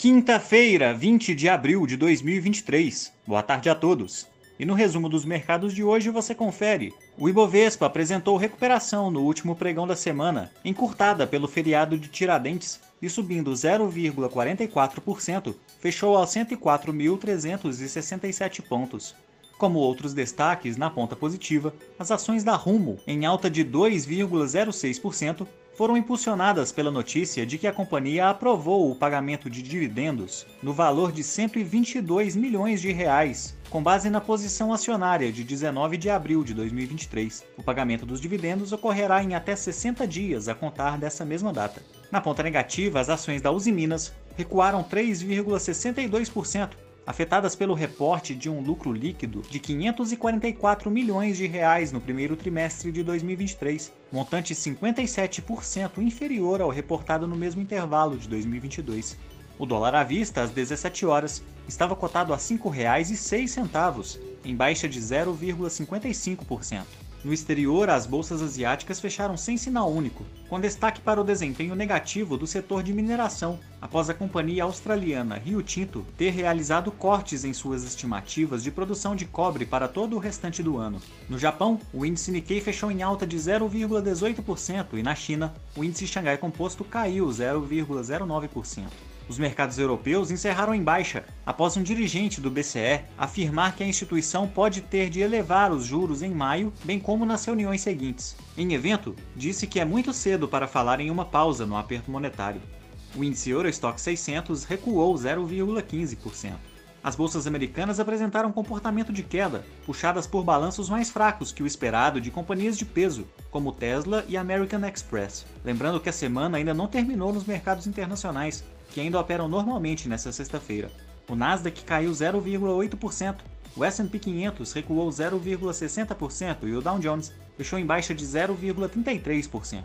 Quinta-feira, 20 de abril de 2023. Boa tarde a todos. E no resumo dos mercados de hoje você confere. O Ibovespa apresentou recuperação no último pregão da semana, encurtada pelo feriado de Tiradentes, e subindo 0,44%, fechou aos 104.367 pontos. Como outros destaques na ponta positiva, as ações da Rumo, em alta de 2,06%, foram impulsionadas pela notícia de que a companhia aprovou o pagamento de dividendos no valor de 122 milhões de reais, com base na posição acionária de 19 de abril de 2023. O pagamento dos dividendos ocorrerá em até 60 dias a contar dessa mesma data. Na ponta negativa, as ações da Uzi Minas recuaram 3,62% afetadas pelo reporte de um lucro líquido de 544 milhões de reais no primeiro trimestre de 2023, montante 57% inferior ao reportado no mesmo intervalo de 2022. O dólar à vista, às 17 horas, estava cotado a R$ 5,06, em baixa de 0,55%. No exterior, as bolsas asiáticas fecharam sem sinal único, com destaque para o desempenho negativo do setor de mineração, após a companhia australiana Rio Tinto ter realizado cortes em suas estimativas de produção de cobre para todo o restante do ano. No Japão, o índice Nikkei fechou em alta de 0,18% e na China, o índice Xangai Composto caiu 0,09%. Os mercados europeus encerraram em baixa, após um dirigente do BCE afirmar que a instituição pode ter de elevar os juros em maio, bem como nas reuniões seguintes. Em evento, disse que é muito cedo para falar em uma pausa no aperto monetário. O índice Eurostock 600 recuou 0,15%. As bolsas americanas apresentaram comportamento de queda, puxadas por balanços mais fracos que o esperado de companhias de peso, como Tesla e American Express. Lembrando que a semana ainda não terminou nos mercados internacionais, que ainda operam normalmente nesta sexta-feira. O Nasdaq caiu 0,8%, o S&P 500 recuou 0,60% e o Dow Jones fechou em baixa de 0,33%.